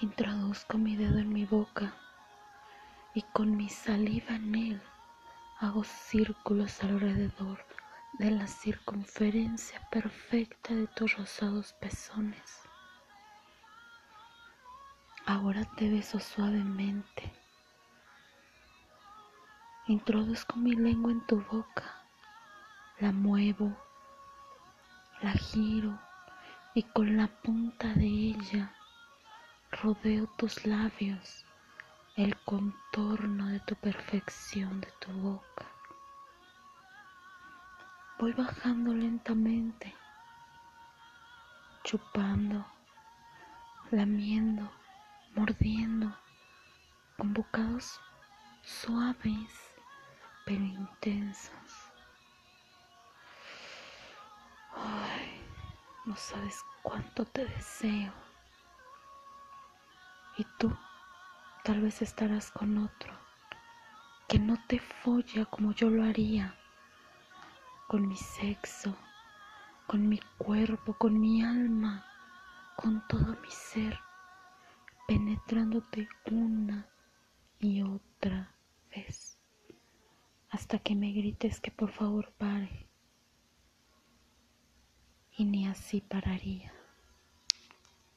Introduzco mi dedo en mi boca y con mi saliva en él hago círculos alrededor de la circunferencia perfecta de tus rosados pezones. Ahora te beso suavemente. Introduzco mi lengua en tu boca, la muevo, la giro y con la punta de ella rodeo tus labios, el contorno de tu perfección de tu boca. Voy bajando lentamente, chupando, lamiendo, mordiendo, con bocados suaves pero intensos. Ay, no sabes cuánto te deseo. Y tú tal vez estarás con otro que no te folla como yo lo haría, con mi sexo, con mi cuerpo, con mi alma, con todo mi ser, penetrándote una y otra vez, hasta que me grites que por favor pare. Y ni así pararía.